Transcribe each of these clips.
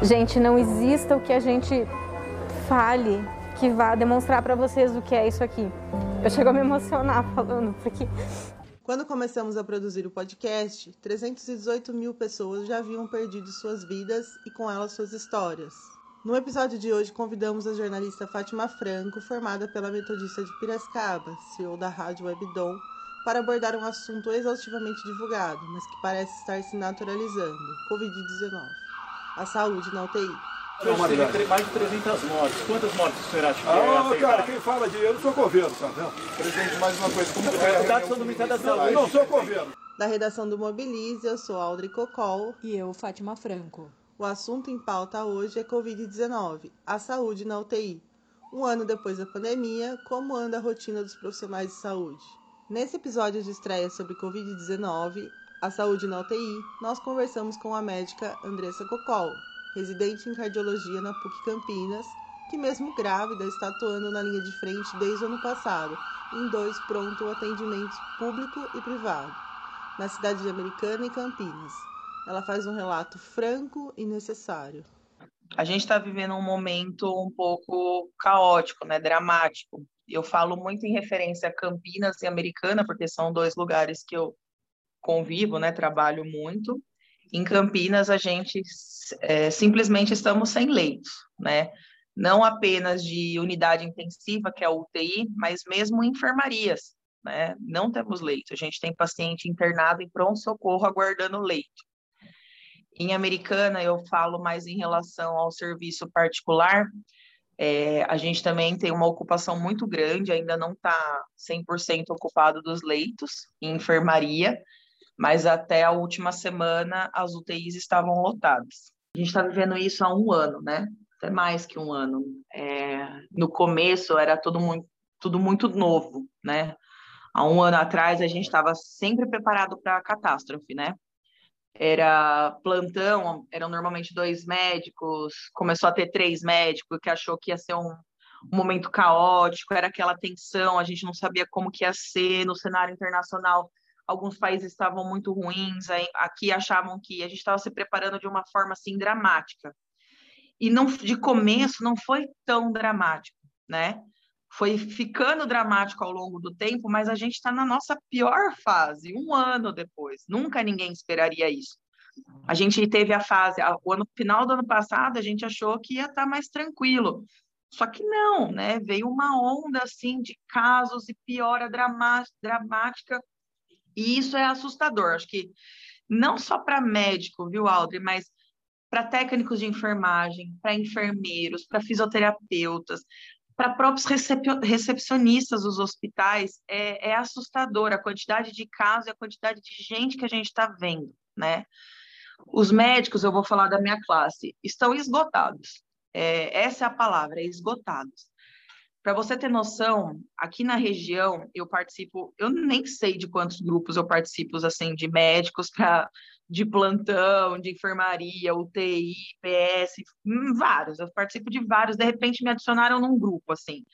Gente, não exista o que a gente fale que vá demonstrar para vocês o que é isso aqui. Eu chego a me emocionar falando, porque. Quando começamos a produzir o podcast, 318 mil pessoas já haviam perdido suas vidas e com elas suas histórias. No episódio de hoje, convidamos a jornalista Fátima Franco, formada pela Metodista de Piracicaba, CEO da Rádio Webdom, para abordar um assunto exaustivamente divulgado, mas que parece estar se naturalizando: Covid-19. A saúde na UTI. Hoje mais de 300 mortes. Quantas mortes o senhor acha que ah, é cara, quem fala de... Eu não sou governo, tá vendo? Presidente, mais uma coisa. Como é dados do Ministério da Saúde? Eu não sou governo. Da redação do Mobilize, eu sou Aldri Cocol. E eu, Fátima Franco. O assunto em pauta hoje é Covid-19, a saúde na UTI. Um ano depois da pandemia, como anda a rotina dos profissionais de saúde? Nesse episódio de estreia sobre Covid-19, a saúde na UTI, nós conversamos com a médica Andressa Cocol, residente em cardiologia na PUC Campinas, que mesmo grávida está atuando na linha de frente desde o ano passado, em dois pronto atendimentos público e privado, na cidade de Americana e Campinas. Ela faz um relato franco e necessário. A gente está vivendo um momento um pouco caótico, né, dramático. Eu falo muito em referência a Campinas e Americana, porque são dois lugares que eu convivo, né, trabalho muito. Em Campinas, a gente é, simplesmente estamos sem leitos, né? Não apenas de unidade intensiva, que é a UTI, mas mesmo enfermarias, né? Não temos leito. A gente tem paciente internado em pronto-socorro aguardando leito. Em Americana, eu falo mais em relação ao serviço particular. É, a gente também tem uma ocupação muito grande, ainda não está 100% ocupado dos leitos em enfermaria, mas até a última semana as UTIs estavam lotadas. A gente está vivendo isso há um ano, né? Até mais que um ano. É, no começo era tudo muito, tudo muito novo, né? Há um ano atrás a gente estava sempre preparado para a catástrofe, né? Era plantão, eram normalmente dois médicos, começou a ter três médicos, que achou que ia ser um, um momento caótico, era aquela tensão, a gente não sabia como que ia ser no cenário internacional alguns países estavam muito ruins, aqui achavam que a gente estava se preparando de uma forma assim dramática. E não de começo não foi tão dramático, né? Foi ficando dramático ao longo do tempo, mas a gente está na nossa pior fase, um ano depois. Nunca ninguém esperaria isso. A gente teve a fase, o ano final do ano passado, a gente achou que ia estar tá mais tranquilo. Só que não, né? Veio uma onda assim de casos e piora dramática e isso é assustador. Acho que não só para médico, viu, Aldri, mas para técnicos de enfermagem, para enfermeiros, para fisioterapeutas, para próprios recepcionistas dos hospitais, é, é assustador a quantidade de casos e a quantidade de gente que a gente está vendo, né? Os médicos, eu vou falar da minha classe, estão esgotados. É, essa é a palavra, esgotados. Para você ter noção, aqui na região eu participo, eu nem sei de quantos grupos eu participo, assim, de médicos para de plantão, de enfermaria, UTI, PS, hum, vários. Eu participo de vários. De repente me adicionaram num grupo, assim.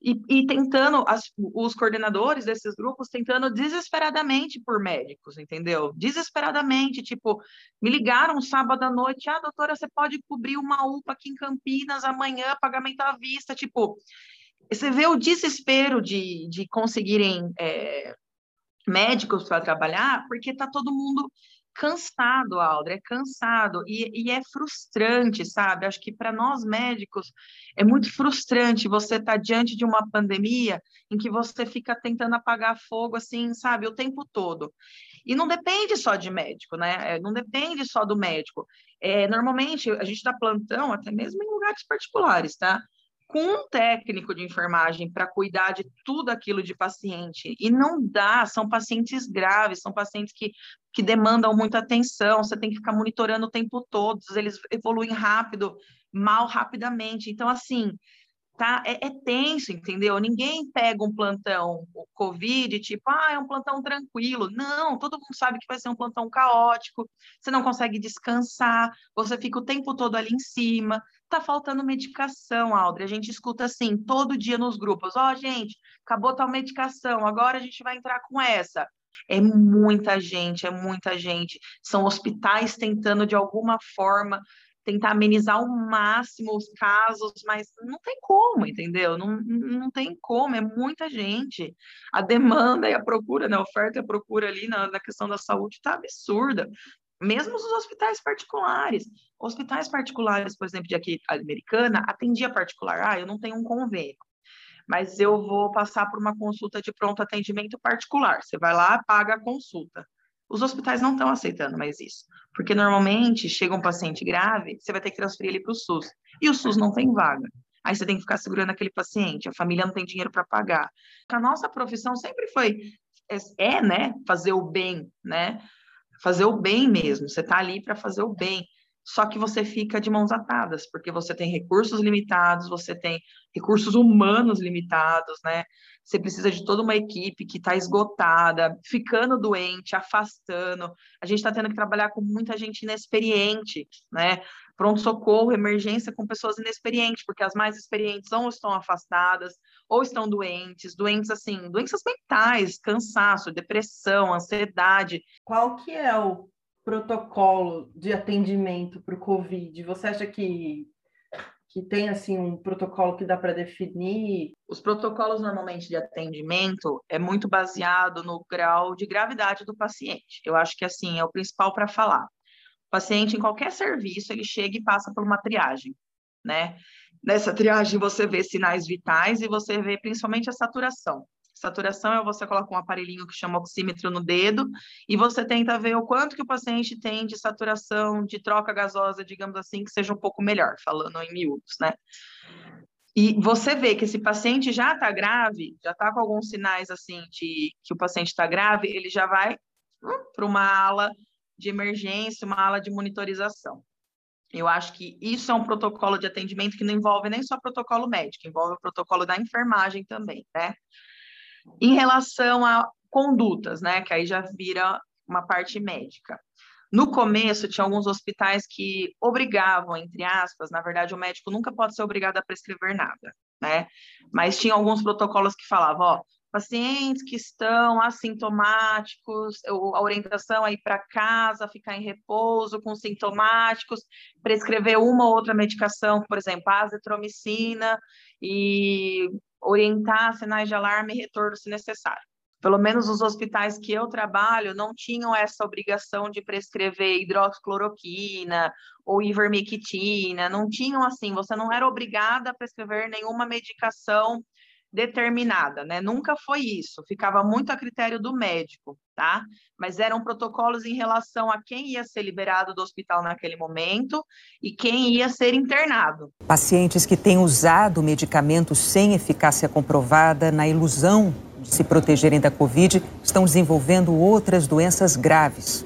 E, e, tentando, as, os coordenadores desses grupos tentando desesperadamente por médicos, entendeu? Desesperadamente, tipo, me ligaram sábado à noite, ah, doutora, você pode cobrir uma UPA aqui em Campinas amanhã, pagamento à vista, tipo, você vê o desespero de, de conseguirem é, médicos para trabalhar, porque está todo mundo cansado, Aldra, é cansado e, e é frustrante, sabe? Acho que para nós médicos é muito frustrante você estar tá diante de uma pandemia em que você fica tentando apagar fogo, assim, sabe, o tempo todo. E não depende só de médico, né? É, não depende só do médico. É, normalmente a gente dá plantão até mesmo em lugares particulares, tá? Com um técnico de enfermagem para cuidar de tudo aquilo de paciente. E não dá, são pacientes graves, são pacientes que, que demandam muita atenção, você tem que ficar monitorando o tempo todo, eles evoluem rápido, mal rapidamente. Então, assim, tá? É, é, tenso, entendeu? Ninguém pega um plantão o Covid, tipo, ah, é um plantão tranquilo. Não, todo mundo sabe que vai ser um plantão caótico, você não consegue descansar, você fica o tempo todo ali em cima, tá faltando medicação, Aldre. A gente escuta assim, todo dia nos grupos, ó, oh, gente, acabou tal medicação, agora a gente vai entrar com essa. É muita gente, é muita gente. São hospitais tentando, de alguma forma, tentar amenizar ao máximo os casos, mas não tem como, entendeu? Não, não tem como, é muita gente. A demanda e a procura, né? a oferta e a procura ali na, na questão da saúde está absurda. Mesmo os hospitais particulares. Hospitais particulares, por exemplo, de aqui, americana, atendia particular. Ah, eu não tenho um convênio mas eu vou passar por uma consulta de pronto atendimento particular. Você vai lá, paga a consulta. Os hospitais não estão aceitando mais isso, porque normalmente chega um paciente grave, você vai ter que transferir ele para o SUS, e o SUS não tem vaga. Aí você tem que ficar segurando aquele paciente, a família não tem dinheiro para pagar. A nossa profissão sempre foi, é, é, né, fazer o bem, né? Fazer o bem mesmo, você está ali para fazer o bem só que você fica de mãos atadas, porque você tem recursos limitados, você tem recursos humanos limitados, né? Você precisa de toda uma equipe que está esgotada, ficando doente, afastando. A gente está tendo que trabalhar com muita gente inexperiente, né? Pronto-socorro, emergência com pessoas inexperientes, porque as mais experientes ou estão afastadas, ou estão doentes, doentes assim, doenças mentais, cansaço, depressão, ansiedade. Qual que é o protocolo de atendimento para o Covid? Você acha que, que tem assim um protocolo que dá para definir? Os protocolos normalmente de atendimento é muito baseado no grau de gravidade do paciente. Eu acho que assim é o principal para falar. O paciente em qualquer serviço ele chega e passa por uma triagem, né? Nessa triagem você vê sinais vitais e você vê principalmente a saturação. Saturação é você coloca um aparelhinho que chama oxímetro no dedo e você tenta ver o quanto que o paciente tem de saturação, de troca gasosa, digamos assim, que seja um pouco melhor, falando em miúdos, né? E você vê que esse paciente já está grave, já está com alguns sinais assim de que o paciente está grave, ele já vai hum, para uma ala de emergência, uma ala de monitorização. Eu acho que isso é um protocolo de atendimento que não envolve nem só protocolo médico, envolve o protocolo da enfermagem também, né? Em relação a condutas, né, que aí já vira uma parte médica. No começo, tinha alguns hospitais que obrigavam, entre aspas, na verdade, o médico nunca pode ser obrigado a prescrever nada, né? Mas tinha alguns protocolos que falavam, ó, pacientes que estão assintomáticos, a orientação é ir para casa, ficar em repouso com sintomáticos, prescrever uma ou outra medicação, por exemplo, azitromicina e orientar sinais de alarme e retorno se necessário. Pelo menos os hospitais que eu trabalho não tinham essa obrigação de prescrever hidroxicloroquina ou ivermectina, não tinham assim, você não era obrigada a prescrever nenhuma medicação determinada, né? Nunca foi isso, ficava muito a critério do médico, tá? Mas eram protocolos em relação a quem ia ser liberado do hospital naquele momento e quem ia ser internado. Pacientes que têm usado medicamentos sem eficácia comprovada na ilusão de se protegerem da Covid estão desenvolvendo outras doenças graves.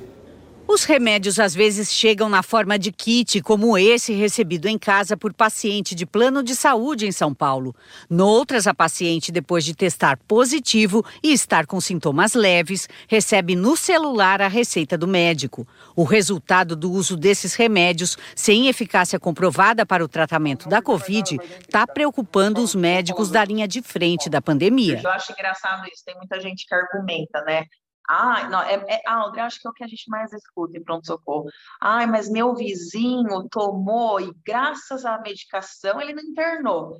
Os remédios às vezes chegam na forma de kit, como esse recebido em casa por paciente de plano de saúde em São Paulo. Noutras, a paciente, depois de testar positivo e estar com sintomas leves, recebe no celular a receita do médico. O resultado do uso desses remédios, sem eficácia comprovada para o tratamento da Covid, está preocupando os médicos da linha de frente da pandemia. Eu acho engraçado isso, tem muita gente que argumenta, né? Ah, não, é, é, Aldre, acho que é o que a gente mais escuta em pronto-socorro. Ai, mas meu vizinho tomou e graças à medicação ele não internou.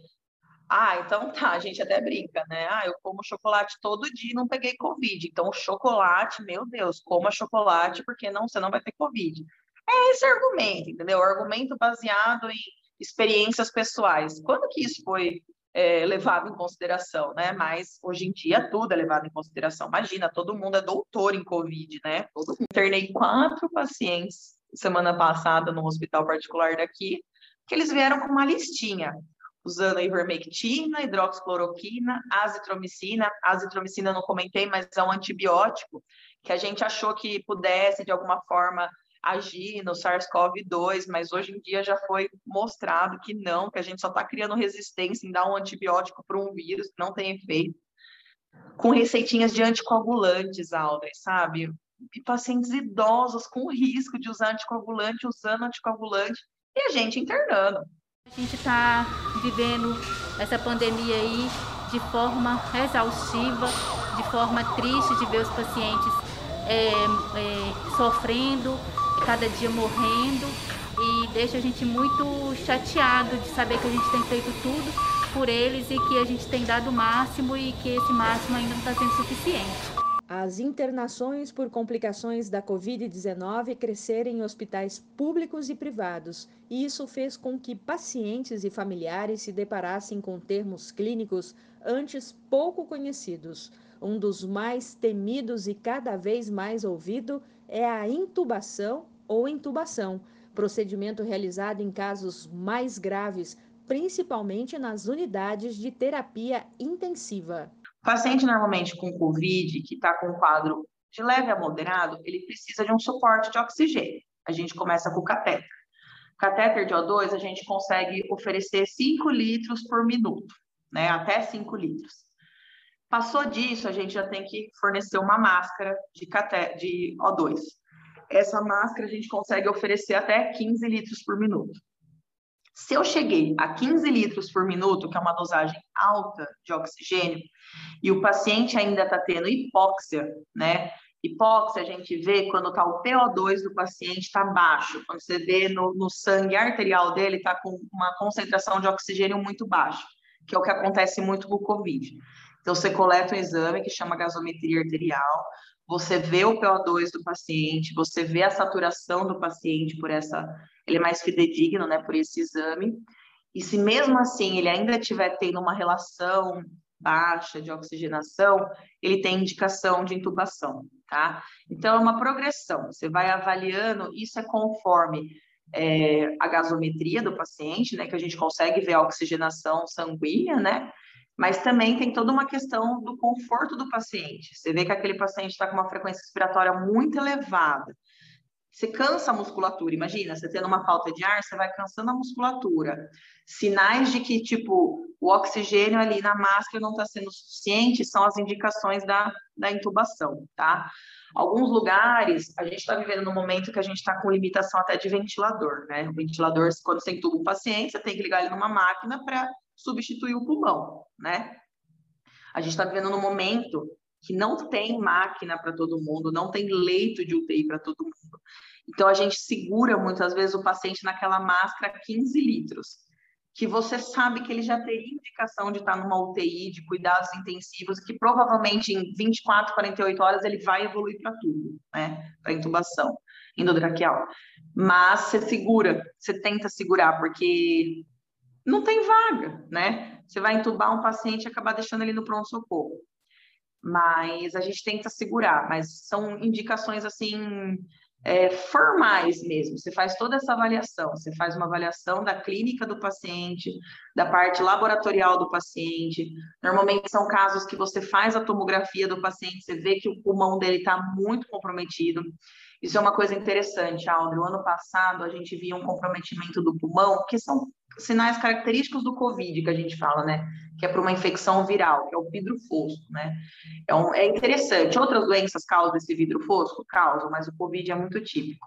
Ah, então tá, a gente até brinca, né? Ah, eu como chocolate todo dia e não peguei Covid. Então, chocolate, meu Deus, coma chocolate porque não, você não vai ter Covid. É esse argumento, entendeu? Argumento baseado em experiências pessoais. Quando que isso foi é, levado em consideração, né? Mas hoje em dia tudo é levado em consideração. Imagina, todo mundo é doutor em Covid, né? Todo Internei quatro pacientes semana passada no hospital particular daqui, que eles vieram com uma listinha, usando ivermectina, hidroxicloroquina, azitromicina. Azitromicina não comentei, mas é um antibiótico que a gente achou que pudesse, de alguma forma, agir no SARS-CoV-2, mas hoje em dia já foi mostrado que não, que a gente só está criando resistência em dar um antibiótico para um vírus que não tem efeito. Com receitinhas de anticoagulantes, Aldrey, sabe? E pacientes idosos com risco de usar anticoagulante, usando anticoagulante, e a gente internando. A gente está vivendo essa pandemia aí de forma exaustiva, de forma triste de ver os pacientes é, é, sofrendo, cada dia morrendo e deixa a gente muito chateado de saber que a gente tem feito tudo por eles e que a gente tem dado o máximo e que esse máximo ainda não está sendo suficiente. As internações por complicações da Covid-19 cresceram em hospitais públicos e privados, e isso fez com que pacientes e familiares se deparassem com termos clínicos antes pouco conhecidos. Um dos mais temidos e cada vez mais ouvido é a intubação ou intubação, procedimento realizado em casos mais graves, principalmente nas unidades de terapia intensiva. O paciente normalmente com COVID, que está com quadro de leve a moderado, ele precisa de um suporte de oxigênio. A gente começa com o catéter. Catéter de O2, a gente consegue oferecer 5 litros por minuto, né? Até 5 litros. Passou disso, a gente já tem que fornecer uma máscara de, caté de O2. Essa máscara a gente consegue oferecer até 15 litros por minuto. Se eu cheguei a 15 litros por minuto, que é uma dosagem alta de oxigênio, e o paciente ainda está tendo hipóxia, né? Hipóxia a gente vê quando está o PO2 do paciente está baixo, quando você vê no, no sangue arterial dele está com uma concentração de oxigênio muito baixa, que é o que acontece muito com o COVID. Então você coleta um exame que chama gasometria arterial, você vê o PO2 do paciente, você vê a saturação do paciente por essa, ele é mais fidedigno, né, por esse exame. E se mesmo assim ele ainda estiver tendo uma relação baixa de oxigenação, ele tem indicação de intubação, tá? Então é uma progressão, você vai avaliando, isso é conforme é, a gasometria do paciente, né, que a gente consegue ver a oxigenação sanguínea, né? Mas também tem toda uma questão do conforto do paciente. Você vê que aquele paciente está com uma frequência respiratória muito elevada. Você cansa a musculatura, imagina, você tendo uma falta de ar, você vai cansando a musculatura. Sinais de que, tipo, o oxigênio ali na máscara não está sendo suficiente são as indicações da, da intubação, tá? Alguns lugares, a gente está vivendo no momento que a gente está com limitação até de ventilador, né? O ventilador, quando você entuba o paciente, você tem que ligar ele numa máquina para substituir o pulmão, né? A gente está vivendo num momento que não tem máquina para todo mundo, não tem leito de UTI para todo mundo. Então, a gente segura muitas vezes o paciente naquela máscara 15 litros, que você sabe que ele já teria indicação de estar numa UTI de cuidados intensivos, que provavelmente em 24, 48 horas ele vai evoluir para tudo, né? Para intubação endotraqueal. Mas você segura, você tenta segurar, porque não tem vaga, né? Você vai entubar um paciente e acabar deixando ele no pronto-socorro. Mas a gente tenta segurar, mas são indicações assim é, formais mesmo. Você faz toda essa avaliação, você faz uma avaliação da clínica do paciente, da parte laboratorial do paciente. Normalmente são casos que você faz a tomografia do paciente, você vê que o pulmão dele está muito comprometido. Isso é uma coisa interessante, Aldo. O ano passado a gente via um comprometimento do pulmão, que são sinais característicos do Covid que a gente fala, né? Que é para uma infecção viral, que é o vidro fosco, né? É, um, é interessante. Outras doenças causam esse vidro fosco? Causam, mas o Covid é muito típico.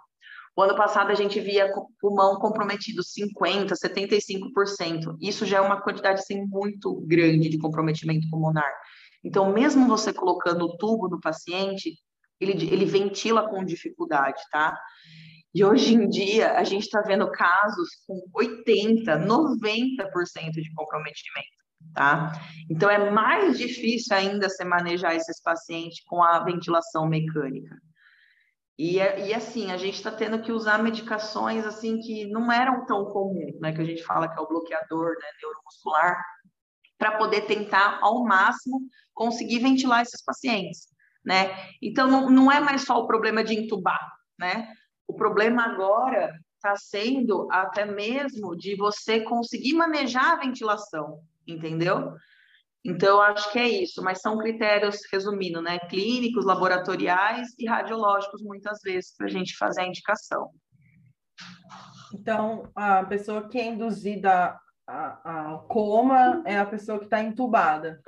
O ano passado a gente via pulmão comprometido 50%, 75%. Isso já é uma quantidade assim, muito grande de comprometimento pulmonar. Então, mesmo você colocando o tubo no paciente, ele, ele ventila com dificuldade, tá? E hoje em dia, a gente está vendo casos com 80%, 90% de comprometimento, tá? Então, é mais difícil ainda se manejar esses pacientes com a ventilação mecânica. E, e assim, a gente está tendo que usar medicações, assim, que não eram tão comuns, né? Que a gente fala que é o bloqueador né, neuromuscular, para poder tentar, ao máximo, conseguir ventilar esses pacientes, né? Então, não, não é mais só o problema de entubar, né? O problema agora está sendo até mesmo de você conseguir manejar a ventilação, entendeu? Então, acho que é isso, mas são critérios, resumindo, né? Clínicos, laboratoriais e radiológicos, muitas vezes, para a gente fazer a indicação. Então, a pessoa que é induzida ao coma é a pessoa que está entubada.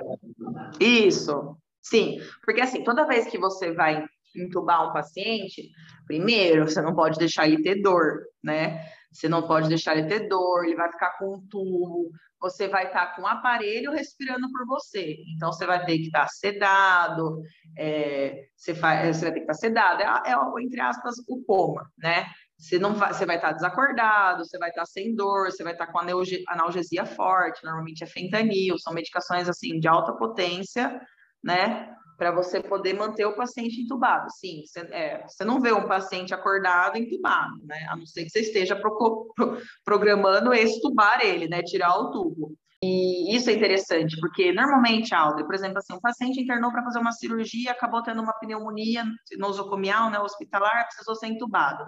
Isso, sim. Porque, assim, toda vez que você vai entubar um paciente, primeiro, você não pode deixar ele ter dor, né? Você não pode deixar ele ter dor, ele vai ficar com um tubo, você vai estar com o um aparelho respirando por você. Então, você vai ter que estar sedado, é, você, faz, você vai ter que estar sedado, é, é, entre aspas, o coma, né? Você não vai, você vai estar desacordado, você vai estar sem dor, você vai estar com analgesia forte, normalmente é fentanil, são medicações assim de alta potência, né? Para você poder manter o paciente entubado. Sim, você, é, não vê um paciente acordado entubado, né? A não ser que você esteja pro, pro, programando extubar ele, né? Tirar o tubo. E isso é interessante, porque normalmente, Aldo, por exemplo, assim, um paciente internou para fazer uma cirurgia, acabou tendo uma pneumonia nosocomial, né, hospitalar, precisou ser entubado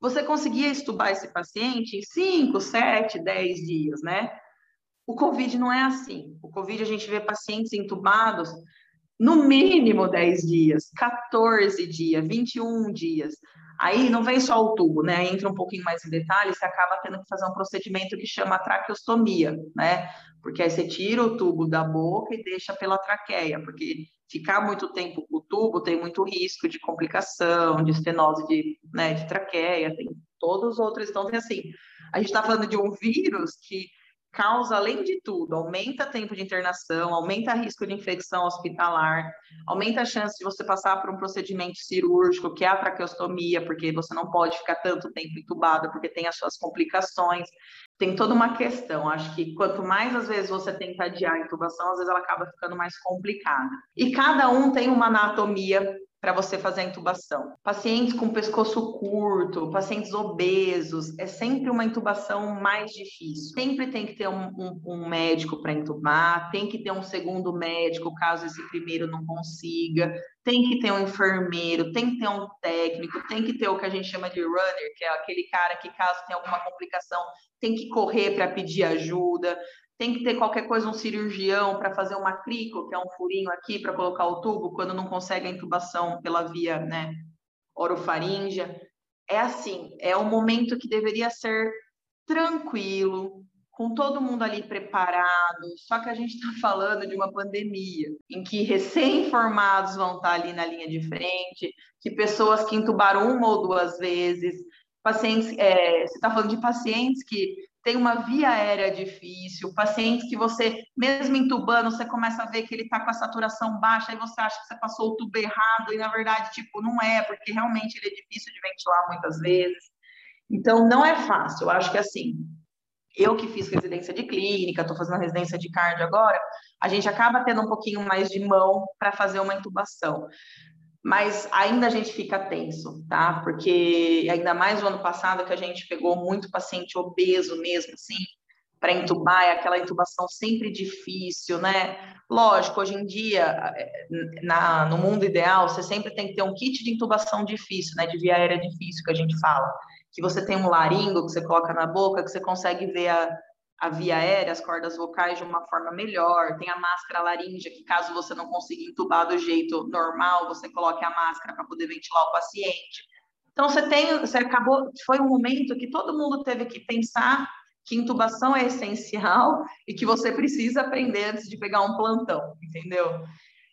você conseguia estubar esse paciente em 5, 7, 10 dias, né? O Covid não é assim. O Covid a gente vê pacientes entubados no mínimo 10 dias, 14 dias, 21 dias. Aí não vem só o tubo, né? Entra um pouquinho mais em detalhes, você acaba tendo que fazer um procedimento que chama traqueostomia, né? Porque aí você tira o tubo da boca e deixa pela traqueia, porque ficar muito tempo com o tubo tem muito risco de complicação, de estenose de, né, de traqueia, tem todos os outros. Então, tem assim, a gente está falando de um vírus que causa, além de tudo, aumenta tempo de internação, aumenta risco de infecção hospitalar, aumenta a chance de você passar por um procedimento cirúrgico, que é a traqueostomia, porque você não pode ficar tanto tempo entubado, porque tem as suas complicações. Tem toda uma questão. Acho que quanto mais às vezes você tenta adiar a intubação, às vezes ela acaba ficando mais complicada. E cada um tem uma anatomia para você fazer a intubação. Pacientes com pescoço curto, pacientes obesos, é sempre uma intubação mais difícil. Sempre tem que ter um, um, um médico para intubar, tem que ter um segundo médico caso esse primeiro não consiga, tem que ter um enfermeiro, tem que ter um técnico, tem que ter o que a gente chama de runner, que é aquele cara que caso tenha alguma complicação, tem que correr para pedir ajuda tem que ter qualquer coisa, um cirurgião para fazer uma crico, que é um furinho aqui para colocar o tubo, quando não consegue a intubação pela via né, orofaríngea. É assim, é um momento que deveria ser tranquilo, com todo mundo ali preparado, só que a gente está falando de uma pandemia, em que recém-formados vão estar tá ali na linha de frente, que pessoas que intubaram uma ou duas vezes, pacientes, é, você está falando de pacientes que tem uma via aérea difícil, pacientes que você, mesmo entubando, você começa a ver que ele está com a saturação baixa, aí você acha que você passou o tubo errado, e na verdade, tipo, não é, porque realmente ele é difícil de ventilar muitas vezes. Então, não é fácil. Eu acho que assim, eu que fiz residência de clínica, estou fazendo residência de cardio agora, a gente acaba tendo um pouquinho mais de mão para fazer uma intubação mas ainda a gente fica tenso, tá? Porque ainda mais no ano passado que a gente pegou muito paciente obeso mesmo, assim, para intubar, é aquela intubação sempre difícil, né? Lógico, hoje em dia, na, no mundo ideal, você sempre tem que ter um kit de intubação difícil, né? De via aérea difícil, que a gente fala. Que você tem um laringo que você coloca na boca, que você consegue ver a, a via aérea, as cordas vocais de uma forma melhor. Tem a máscara laríngea, que caso você não consiga entubar do jeito normal, você coloque a máscara para poder ventilar o paciente. Então, você tem, você acabou, foi um momento que todo mundo teve que pensar que intubação é essencial e que você precisa aprender antes de pegar um plantão, entendeu?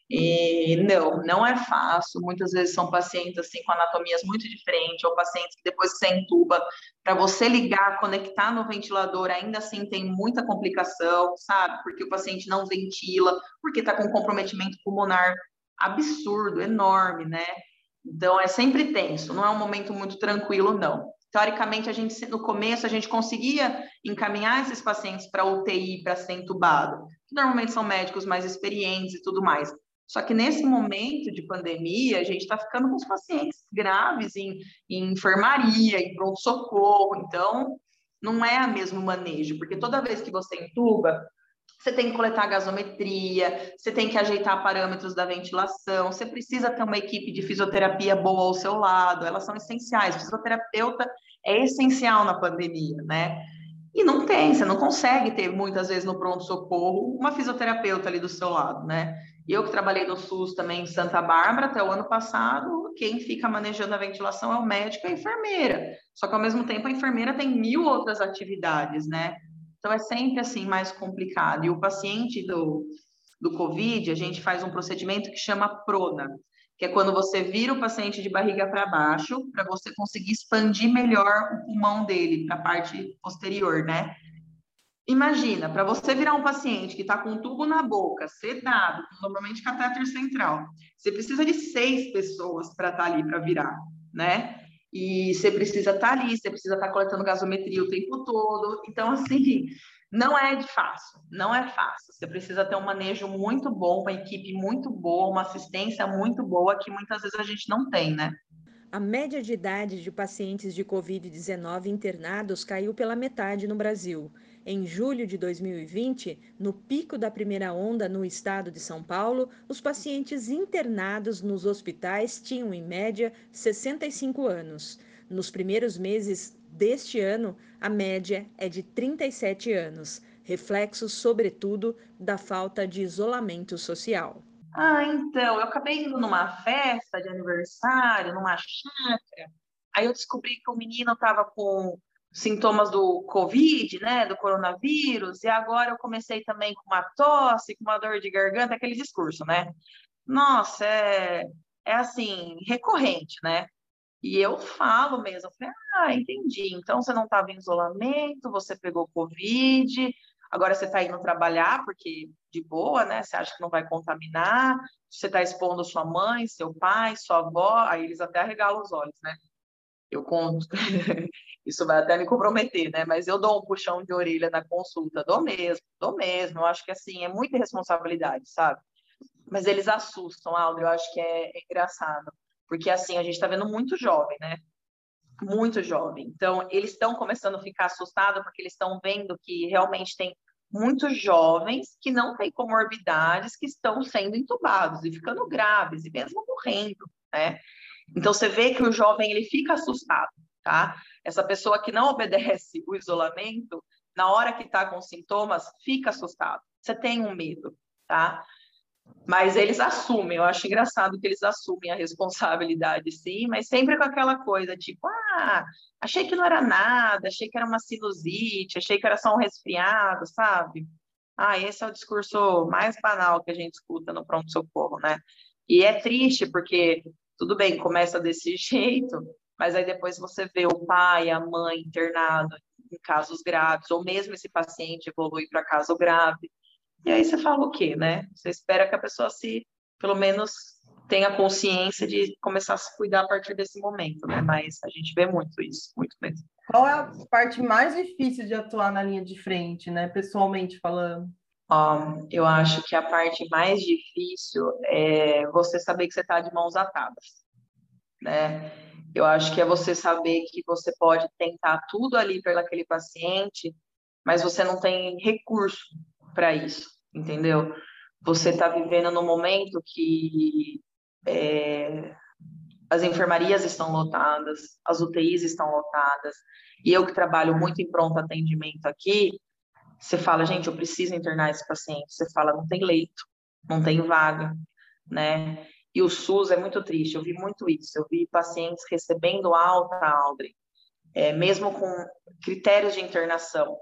E não, não é fácil. Muitas vezes são pacientes assim com anatomias muito diferentes, ou pacientes que depois que você entuba, para você ligar, conectar no ventilador, ainda assim tem muita complicação, sabe? Porque o paciente não ventila, porque está com comprometimento pulmonar absurdo, enorme, né? Então é sempre tenso, não é um momento muito tranquilo, não. Teoricamente, a gente no começo a gente conseguia encaminhar esses pacientes para UTI para ser entubado, normalmente são médicos mais experientes e tudo mais. Só que nesse momento de pandemia, a gente está ficando com os pacientes graves em, em enfermaria, em pronto-socorro. Então, não é o mesmo manejo, porque toda vez que você entuba, você tem que coletar gasometria, você tem que ajeitar parâmetros da ventilação, você precisa ter uma equipe de fisioterapia boa ao seu lado, elas são essenciais. fisioterapeuta é essencial na pandemia, né? E não tem, você não consegue ter muitas vezes no pronto-socorro uma fisioterapeuta ali do seu lado, né? Eu que trabalhei no SUS também em Santa Bárbara até o ano passado, quem fica manejando a ventilação é o médico e a enfermeira. Só que ao mesmo tempo a enfermeira tem mil outras atividades, né? Então é sempre assim mais complicado. E o paciente do, do COVID, a gente faz um procedimento que chama prona, que é quando você vira o paciente de barriga para baixo, para você conseguir expandir melhor o pulmão dele para a parte posterior, né? Imagina, para você virar um paciente que está com um tubo na boca, sedado, normalmente catéter central, você precisa de seis pessoas para estar tá ali para virar, né? e você precisa estar tá ali, você precisa estar tá coletando gasometria o tempo todo. Então, assim, não é de fácil, não é fácil. Você precisa ter um manejo muito bom, uma equipe muito boa, uma assistência muito boa, que muitas vezes a gente não tem, né? A média de idade de pacientes de Covid-19 internados caiu pela metade no Brasil. Em julho de 2020, no pico da primeira onda no estado de São Paulo, os pacientes internados nos hospitais tinham, em média, 65 anos. Nos primeiros meses deste ano, a média é de 37 anos, reflexo, sobretudo, da falta de isolamento social. Ah, então, eu acabei indo numa festa de aniversário, numa chácara, aí eu descobri que o menino estava com sintomas do Covid, né, do coronavírus, e agora eu comecei também com uma tosse, com uma dor de garganta, aquele discurso, né? Nossa, é, é assim, recorrente, né? E eu falo mesmo, eu falei, ah, entendi, então você não estava em isolamento, você pegou Covid, agora você está indo trabalhar, porque de boa, né? Você acha que não vai contaminar, você está expondo sua mãe, seu pai, sua avó, aí eles até arregalam os olhos, né? Eu conto, isso vai até me comprometer, né? Mas eu dou um puxão de orelha na consulta, dou mesmo, dou mesmo. Eu acho que assim é muita responsabilidade, sabe? Mas eles assustam, Aldo, eu acho que é, é engraçado, porque assim a gente está vendo muito jovem, né? Muito jovem. Então eles estão começando a ficar assustados porque eles estão vendo que realmente tem muitos jovens que não têm comorbidades que estão sendo entubados e ficando graves e mesmo morrendo, né? Então você vê que o jovem ele fica assustado, tá? Essa pessoa que não obedece o isolamento, na hora que está com sintomas, fica assustado. Você tem um medo, tá? Mas eles assumem, eu acho engraçado que eles assumem a responsabilidade, sim, mas sempre com aquela coisa tipo, ah, achei que não era nada, achei que era uma sinusite, achei que era só um resfriado, sabe? Ah, esse é o discurso mais banal que a gente escuta no pronto-socorro, né? E é triste porque tudo bem, começa desse jeito, mas aí depois você vê o pai, a mãe internado em casos graves, ou mesmo esse paciente evolui para caso grave. E aí você fala o quê, né? Você espera que a pessoa se, pelo menos, tenha consciência de começar a se cuidar a partir desse momento, né? Mas a gente vê muito isso, muito mesmo. Qual é a parte mais difícil de atuar na linha de frente, né? Pessoalmente falando? Um, eu acho que a parte mais difícil é você saber que você está de mãos atadas, né? Eu acho que é você saber que você pode tentar tudo ali pelaquele paciente, mas você não tem recurso para isso, entendeu? Você está vivendo no momento que é, as enfermarias estão lotadas, as UTIs estão lotadas, e eu que trabalho muito em pronto atendimento aqui, você fala, gente, eu preciso internar esse paciente. Você fala, não tem leito, não tem vaga, né? E o SUS é muito triste, eu vi muito isso. Eu vi pacientes recebendo alta, Aldrin, é, mesmo com critérios de internação.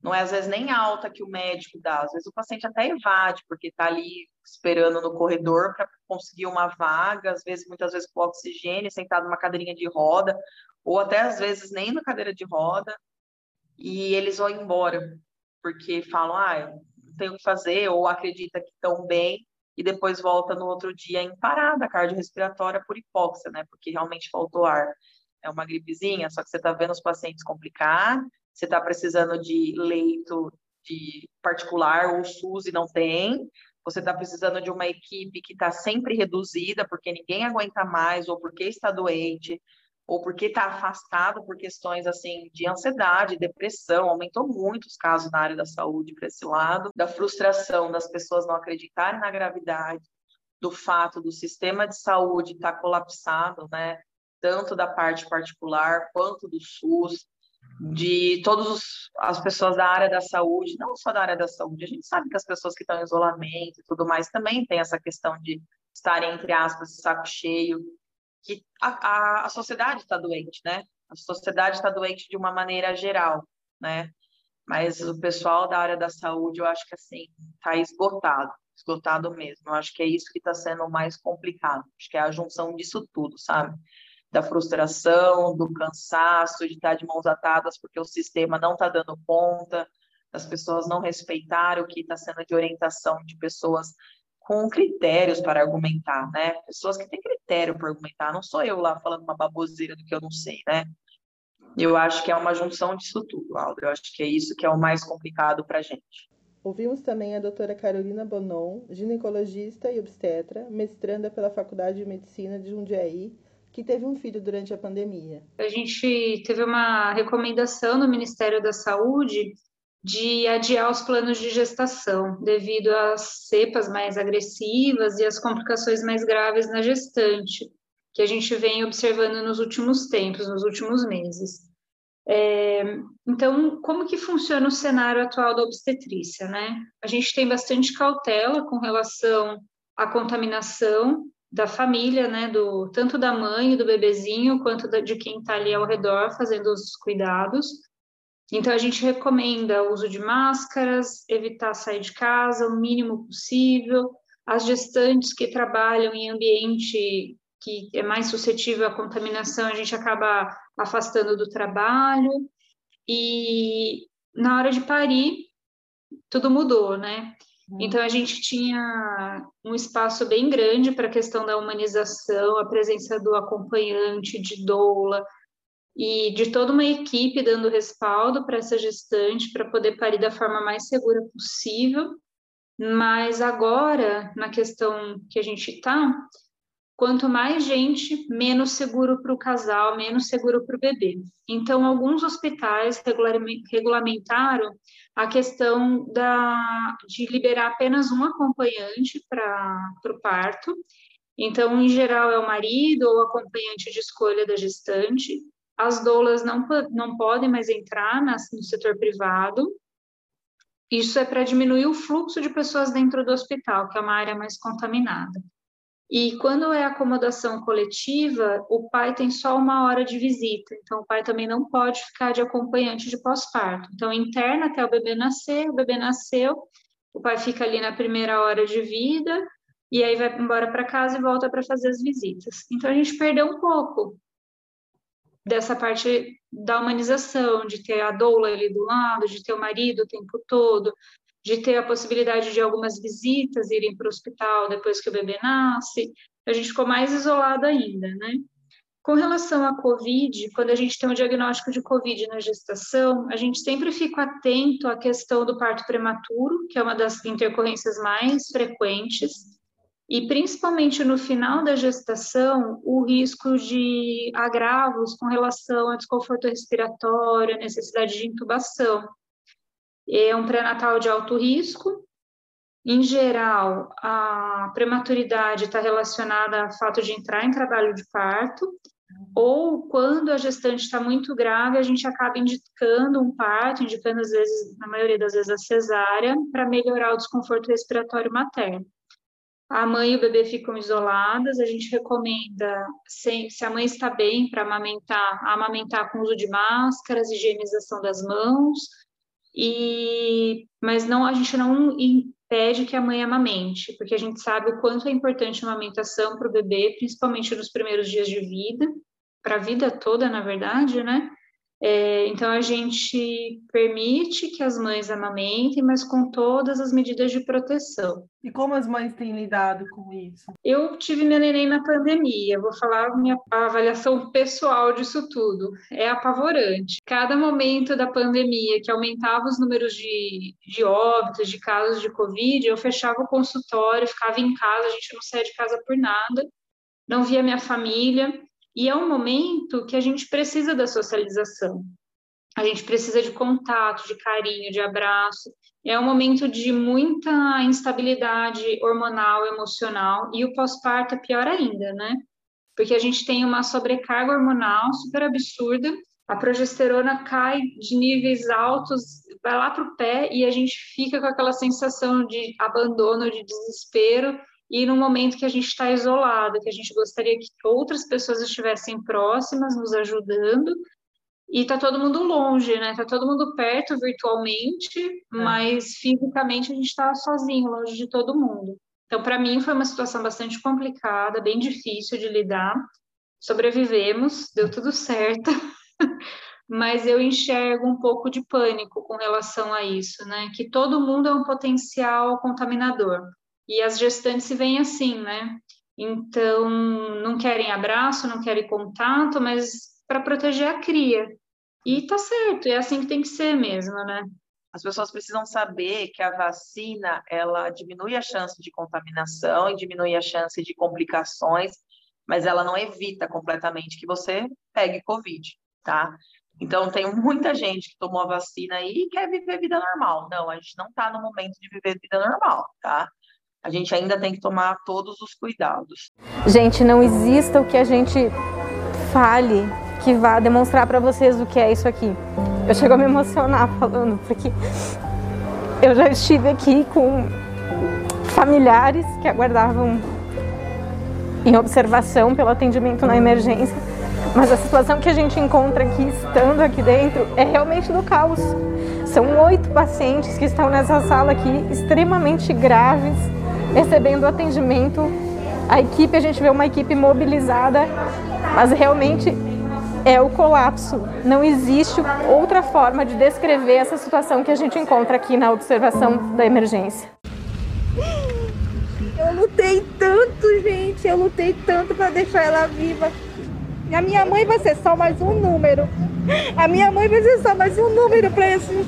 Não é às vezes nem alta que o médico dá, às vezes o paciente até evade, porque está ali esperando no corredor para conseguir uma vaga, às vezes, muitas vezes com oxigênio, sentado numa cadeirinha de roda, ou até às vezes nem na cadeira de roda, e eles vão embora porque falam, ah, não tenho que fazer, ou acredita que estão bem, e depois volta no outro dia em parada cardiorrespiratória por hipóxia, né? Porque realmente faltou ar. É uma gripezinha, só que você está vendo os pacientes complicar, você está precisando de leito de particular ou SUS e não tem, você está precisando de uma equipe que está sempre reduzida porque ninguém aguenta mais ou porque está doente, ou porque está afastado por questões assim de ansiedade, depressão, aumentou muito os casos na área da saúde para esse lado, da frustração das pessoas não acreditarem na gravidade, do fato do sistema de saúde estar tá colapsado, né? Tanto da parte particular quanto do SUS, de todas as pessoas da área da saúde, não só da área da saúde, a gente sabe que as pessoas que estão em isolamento e tudo mais também tem essa questão de estarem, entre aspas, saco cheio, que a, a, a sociedade está doente, né? A sociedade está doente de uma maneira geral, né? Mas o pessoal da área da saúde, eu acho que assim, está esgotado, esgotado mesmo. Eu acho que é isso que está sendo mais complicado. Acho que é a junção disso tudo, sabe? Da frustração, do cansaço, de estar de mãos atadas porque o sistema não está dando conta, das pessoas não respeitarem o que está sendo de orientação de pessoas com critérios para argumentar, né? Pessoas que têm critério para argumentar, não sou eu lá falando uma baboseira do que eu não sei, né? Eu acho que é uma junção disso tudo, Aldo. Eu acho que é isso que é o mais complicado para a gente. Ouvimos também a doutora Carolina Bonon, ginecologista e obstetra, mestranda pela Faculdade de Medicina de Jundiaí, que teve um filho durante a pandemia. A gente teve uma recomendação do Ministério da Saúde de adiar os planos de gestação, devido às cepas mais agressivas e às complicações mais graves na gestante, que a gente vem observando nos últimos tempos, nos últimos meses. É, então, como que funciona o cenário atual da obstetrícia, né? A gente tem bastante cautela com relação à contaminação da família, né, do tanto da mãe e do bebezinho, quanto da, de quem está ali ao redor fazendo os cuidados. Então, a gente recomenda o uso de máscaras, evitar sair de casa o mínimo possível. As gestantes que trabalham em ambiente que é mais suscetível à contaminação, a gente acaba afastando do trabalho. E na hora de parir, tudo mudou, né? Hum. Então, a gente tinha um espaço bem grande para a questão da humanização, a presença do acompanhante, de doula, e de toda uma equipe dando respaldo para essa gestante para poder parir da forma mais segura possível. Mas agora, na questão que a gente está, quanto mais gente, menos seguro para o casal, menos seguro para o bebê. Então, alguns hospitais regulamentaram a questão da, de liberar apenas um acompanhante para o parto. Então, em geral, é o marido ou acompanhante de escolha da gestante as doulas não, não podem mais entrar no setor privado. Isso é para diminuir o fluxo de pessoas dentro do hospital, que é uma área mais contaminada. E quando é acomodação coletiva, o pai tem só uma hora de visita, então o pai também não pode ficar de acompanhante de pós-parto. Então, interna até o bebê nascer, o bebê nasceu, o pai fica ali na primeira hora de vida, e aí vai embora para casa e volta para fazer as visitas. Então, a gente perdeu um pouco dessa parte da humanização, de ter a doula ali do lado, de ter o marido o tempo todo, de ter a possibilidade de algumas visitas irem para o hospital depois que o bebê nasce, a gente ficou mais isolado ainda, né? Com relação à COVID, quando a gente tem um diagnóstico de COVID na gestação, a gente sempre fica atento à questão do parto prematuro, que é uma das intercorrências mais frequentes, e principalmente no final da gestação, o risco de agravos com relação a desconforto respiratório, necessidade de intubação. É um pré-natal de alto risco. Em geral, a prematuridade está relacionada ao fato de entrar em trabalho de parto, ou quando a gestante está muito grave, a gente acaba indicando um parto, indicando às vezes, na maioria das vezes, a cesárea, para melhorar o desconforto respiratório materno. A mãe e o bebê ficam isoladas, a gente recomenda, se, se a mãe está bem para amamentar, amamentar com uso de máscaras, higienização das mãos, e mas não a gente não impede que a mãe amamente, porque a gente sabe o quanto é importante a amamentação para o bebê, principalmente nos primeiros dias de vida, para a vida toda, na verdade, né? É, então, a gente permite que as mães amamentem, mas com todas as medidas de proteção. E como as mães têm lidado com isso? Eu tive minha neném na pandemia, vou falar minha avaliação pessoal disso tudo. É apavorante. Cada momento da pandemia que aumentava os números de, de óbitos, de casos de Covid, eu fechava o consultório, ficava em casa, a gente não saía de casa por nada, não via minha família. E é um momento que a gente precisa da socialização. A gente precisa de contato, de carinho, de abraço. É um momento de muita instabilidade hormonal, emocional, e o pós-parto é pior ainda, né? Porque a gente tem uma sobrecarga hormonal super absurda, a progesterona cai de níveis altos, vai lá para o pé, e a gente fica com aquela sensação de abandono, de desespero, e no momento que a gente está isolado, que a gente gostaria que outras pessoas estivessem próximas, nos ajudando, e tá todo mundo longe, né? Tá todo mundo perto virtualmente, é. mas fisicamente a gente está sozinho, longe de todo mundo. Então, para mim, foi uma situação bastante complicada, bem difícil de lidar. Sobrevivemos, deu tudo certo, mas eu enxergo um pouco de pânico com relação a isso, né? Que todo mundo é um potencial contaminador. E as gestantes se veem assim, né? Então, não querem abraço, não querem contato, mas para proteger a cria. E tá certo, é assim que tem que ser mesmo, né? As pessoas precisam saber que a vacina, ela diminui a chance de contaminação e diminui a chance de complicações, mas ela não evita completamente que você pegue Covid, tá? Então, tem muita gente que tomou a vacina e quer viver vida normal. Não, a gente não está no momento de viver vida normal, tá? A gente ainda tem que tomar todos os cuidados. Gente, não exista o que a gente fale que vá demonstrar para vocês o que é isso aqui. Eu chego a me emocionar falando, porque eu já estive aqui com familiares que aguardavam em observação pelo atendimento na emergência mas a situação que a gente encontra aqui, estando aqui dentro, é realmente do caos. São oito pacientes que estão nessa sala aqui, extremamente graves, recebendo atendimento. A equipe, a gente vê uma equipe mobilizada, mas realmente é o colapso. Não existe outra forma de descrever essa situação que a gente encontra aqui na observação da emergência. Eu lutei tanto, gente, eu lutei tanto para deixar ela viva. A minha mãe vai ser só mais um número. A minha mãe vai ser só mais um número para esses,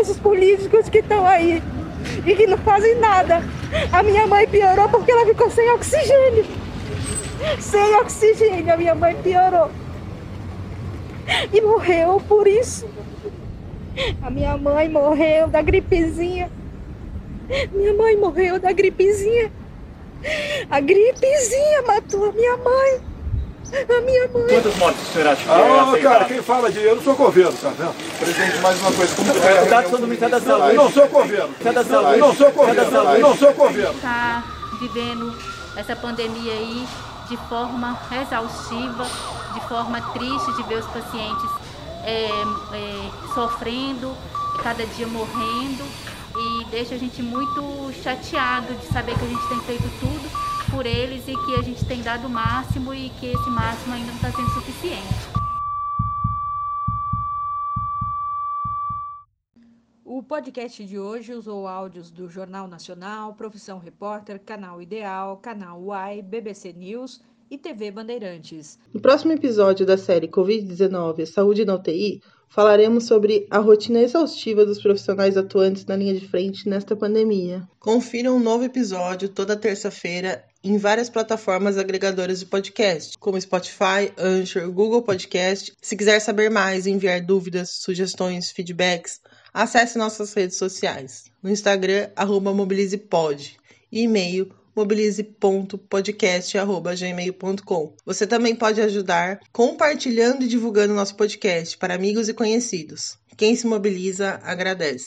esses políticos que estão aí e que não fazem nada. A minha mãe piorou porque ela ficou sem oxigênio. Sem oxigênio, a minha mãe piorou. E morreu por isso. A minha mãe morreu da gripezinha. Minha mãe morreu da gripezinha. A gripezinha matou a minha mãe. A minha mãe. Quantas mortes será que Ah, cara, quem fala de eu não sou governo, tá vendo? Presidente, mais uma coisa. Como é, dados são do Ministério da Saúde. Não sou governo. Cada saúde. Não sou governo. Não sou governo. Está vivendo essa pandemia aí de forma exaustiva, de forma triste de ver os pacientes é, é, sofrendo, cada dia morrendo e deixa a gente muito chateado de saber que a gente tem feito tudo por eles e que a gente tem dado o máximo e que esse máximo ainda não está sendo suficiente. O podcast de hoje usou áudios do Jornal Nacional, Profissão Repórter, Canal Ideal, Canal UAI, BBC News e TV Bandeirantes. No próximo episódio da série Covid-19 Saúde na UTI, falaremos sobre a rotina exaustiva dos profissionais atuantes na linha de frente nesta pandemia. Confira um novo episódio toda terça-feira em várias plataformas agregadoras de podcast, como Spotify, Anchor, Google Podcast. Se quiser saber mais enviar dúvidas, sugestões, feedbacks, acesse nossas redes sociais. No Instagram, mobilizepod e e-mail mobilize.podcast.gmail.com. Você também pode ajudar compartilhando e divulgando nosso podcast para amigos e conhecidos. Quem se mobiliza agradece.